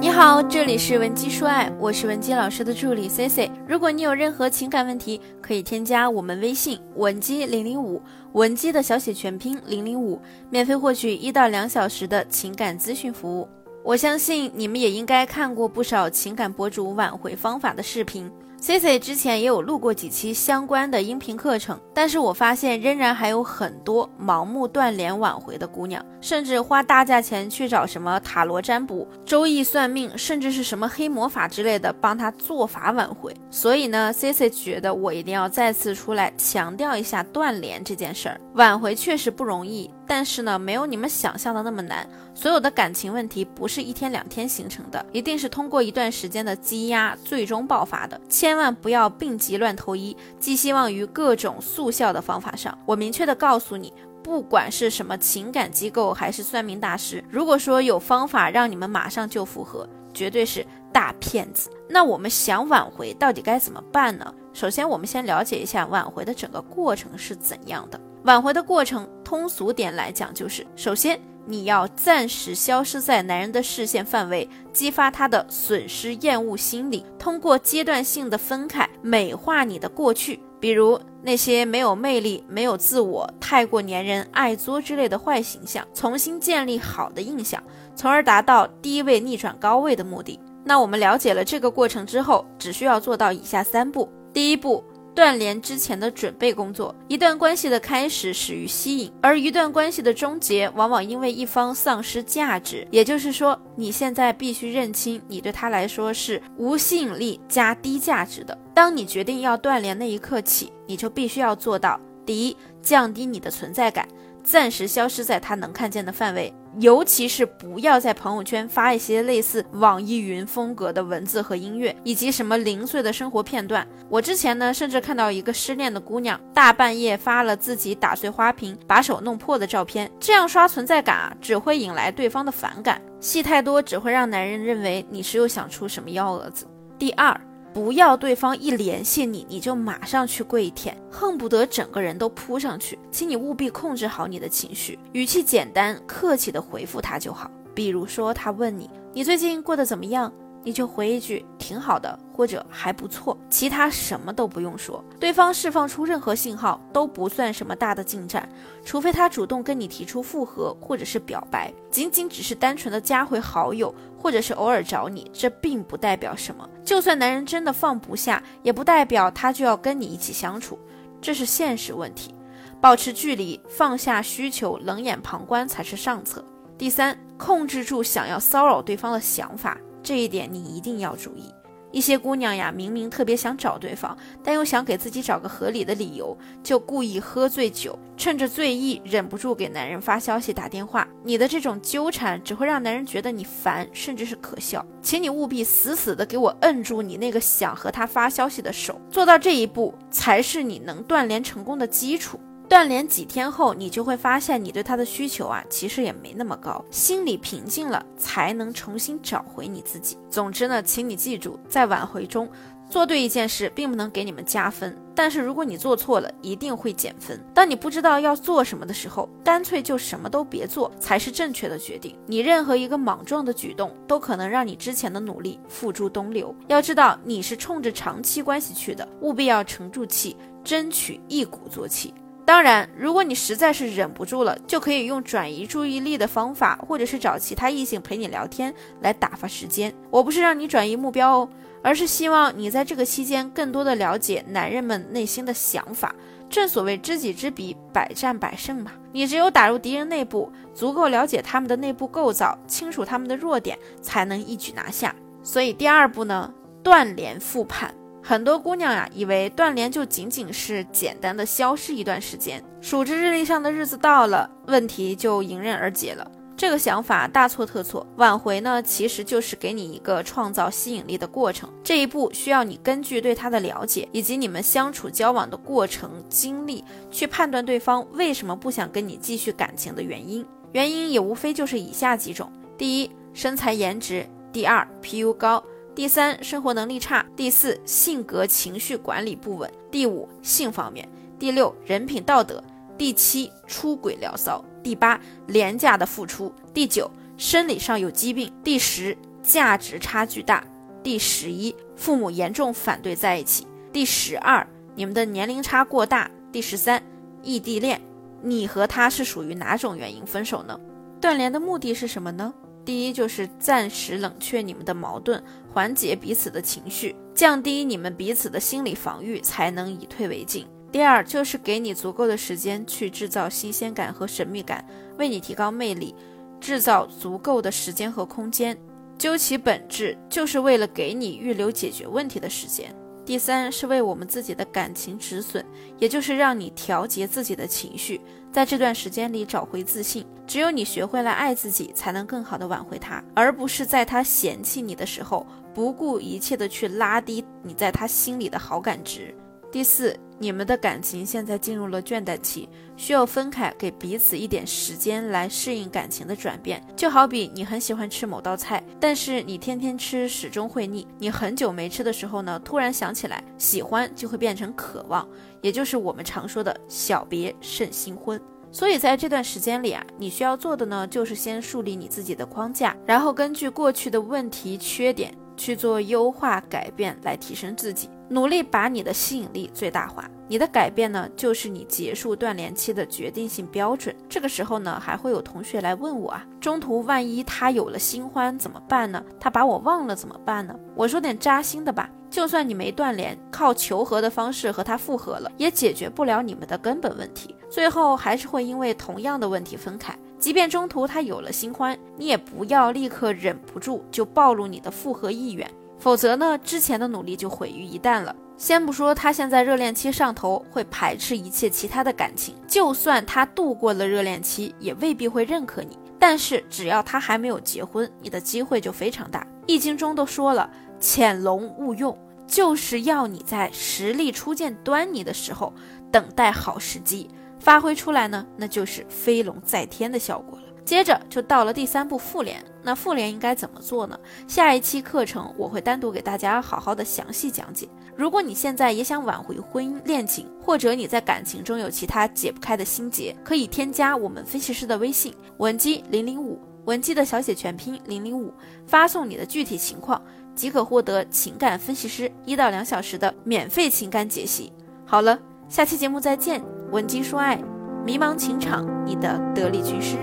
你好，这里是文姬说爱，我是文姬老师的助理 C C。如果你有任何情感问题，可以添加我们微信文姬零零五，文姬的小写全拼零零五，免费获取一到两小时的情感咨询服务。我相信你们也应该看过不少情感博主挽回方法的视频。C C 之前也有录过几期相关的音频课程，但是我发现仍然还有很多盲目断联挽回的姑娘，甚至花大价钱去找什么塔罗占卜、周易算命，甚至是什么黑魔法之类的帮她做法挽回。所以呢，C C 觉得我一定要再次出来强调一下断联这件事儿。挽回确实不容易，但是呢，没有你们想象的那么难。所有的感情问题不是一天两天形成的，一定是通过一段时间的积压，最终爆发的。千万不要病急乱投医，寄希望于各种速效的方法上。我明确的告诉你，不管是什么情感机构还是算命大师，如果说有方法让你们马上就复合，绝对是大骗子。那我们想挽回，到底该怎么办呢？首先，我们先了解一下挽回的整个过程是怎样的。挽回的过程，通俗点来讲，就是首先你要暂时消失在男人的视线范围，激发他的损失厌恶心理，通过阶段性的分开，美化你的过去，比如那些没有魅力、没有自我、太过粘人、爱作之类的坏形象，重新建立好的印象，从而达到低位逆转高位的目的。那我们了解了这个过程之后，只需要做到以下三步：第一步。断联之前的准备工作，一段关系的开始始于吸引，而一段关系的终结往往因为一方丧失价值。也就是说，你现在必须认清，你对他来说是无吸引力加低价值的。当你决定要断联那一刻起，你就必须要做到：第一，降低你的存在感。暂时消失在他能看见的范围，尤其是不要在朋友圈发一些类似网易云风格的文字和音乐，以及什么零碎的生活片段。我之前呢，甚至看到一个失恋的姑娘，大半夜发了自己打碎花瓶、把手弄破的照片，这样刷存在感啊，只会引来对方的反感。戏太多只会让男人认为你是又想出什么幺蛾子。第二。不要对方一联系你，你就马上去跪舔，恨不得整个人都扑上去。请你务必控制好你的情绪，语气简单客气的回复他就好。比如说他问你，你最近过得怎么样？你就回一句挺好的，或者还不错，其他什么都不用说。对方释放出任何信号都不算什么大的进展，除非他主动跟你提出复合或者是表白。仅仅只是单纯的加回好友，或者是偶尔找你，这并不代表什么。就算男人真的放不下，也不代表他就要跟你一起相处，这是现实问题。保持距离，放下需求，冷眼旁观才是上策。第三，控制住想要骚扰对方的想法。这一点你一定要注意。一些姑娘呀，明明特别想找对方，但又想给自己找个合理的理由，就故意喝醉酒，趁着醉意忍不住给男人发消息、打电话。你的这种纠缠只会让男人觉得你烦，甚至是可笑。请你务必死死的给我摁住你那个想和他发消息的手，做到这一步才是你能断联成功的基础。断联几天后，你就会发现你对他的需求啊，其实也没那么高。心里平静了，才能重新找回你自己。总之呢，请你记住，在挽回中做对一件事，并不能给你们加分，但是如果你做错了，一定会减分。当你不知道要做什么的时候，干脆就什么都别做，才是正确的决定。你任何一个莽撞的举动，都可能让你之前的努力付诸东流。要知道，你是冲着长期关系去的，务必要沉住气，争取一鼓作气。当然，如果你实在是忍不住了，就可以用转移注意力的方法，或者是找其他异性陪你聊天来打发时间。我不是让你转移目标哦，而是希望你在这个期间更多的了解男人们内心的想法。正所谓知己知彼，百战百胜嘛。你只有打入敌人内部，足够了解他们的内部构造，清楚他们的弱点，才能一举拿下。所以第二步呢，断联复盘。很多姑娘呀，以为断联就仅仅是简单的消失一段时间，数着日历上的日子到了，问题就迎刃而解了。这个想法大错特错。挽回呢，其实就是给你一个创造吸引力的过程。这一步需要你根据对他的了解，以及你们相处交往的过程经历，去判断对方为什么不想跟你继续感情的原因。原因也无非就是以下几种：第一，身材颜值；第二，PU 高。第三，生活能力差；第四，性格情绪管理不稳；第五，性方面；第六，人品道德；第七，出轨聊骚；第八，廉价的付出；第九，生理上有疾病；第十，价值差距大；第十一，父母严重反对在一起；第十二，你们的年龄差过大；第十三，异地恋。你和他是属于哪种原因分手呢？断联的目的是什么呢？第一就是暂时冷却你们的矛盾，缓解彼此的情绪，降低你们彼此的心理防御，才能以退为进。第二就是给你足够的时间去制造新鲜感和神秘感，为你提高魅力，制造足够的时间和空间。究其本质，就是为了给你预留解决问题的时间。第三是为我们自己的感情止损，也就是让你调节自己的情绪，在这段时间里找回自信。只有你学会了爱自己，才能更好的挽回他，而不是在他嫌弃你的时候，不顾一切的去拉低你在他心里的好感值。第四，你们的感情现在进入了倦怠期，需要分开，给彼此一点时间来适应感情的转变。就好比你很喜欢吃某道菜，但是你天天吃始终会腻。你很久没吃的时候呢，突然想起来，喜欢就会变成渴望，也就是我们常说的小别胜新婚。所以在这段时间里啊，你需要做的呢，就是先树立你自己的框架，然后根据过去的问题缺点。去做优化改变来提升自己，努力把你的吸引力最大化。你的改变呢，就是你结束断联期的决定性标准。这个时候呢，还会有同学来问我啊，中途万一他有了新欢怎么办呢？他把我忘了怎么办呢？我说点扎心的吧，就算你没断联，靠求和的方式和他复合了，也解决不了你们的根本问题，最后还是会因为同样的问题分开。即便中途他有了新欢，你也不要立刻忍不住就暴露你的复合意愿，否则呢，之前的努力就毁于一旦了。先不说他现在热恋期上头，会排斥一切其他的感情，就算他度过了热恋期，也未必会认可你。但是只要他还没有结婚，你的机会就非常大。易经中都说了，潜龙勿用，就是要你在实力初见端倪的时候，等待好时机。发挥出来呢，那就是飞龙在天的效果了。接着就到了第三步复联，那复联应该怎么做呢？下一期课程我会单独给大家好好的详细讲解。如果你现在也想挽回婚姻恋情，或者你在感情中有其他解不开的心结，可以添加我们分析师的微信文姬零零五，文姬的小写全拼零零五，发送你的具体情况，即可获得情感分析师一到两小时的免费情感解析。好了，下期节目再见。闻鸡说爱，迷茫情场，你的得力军师。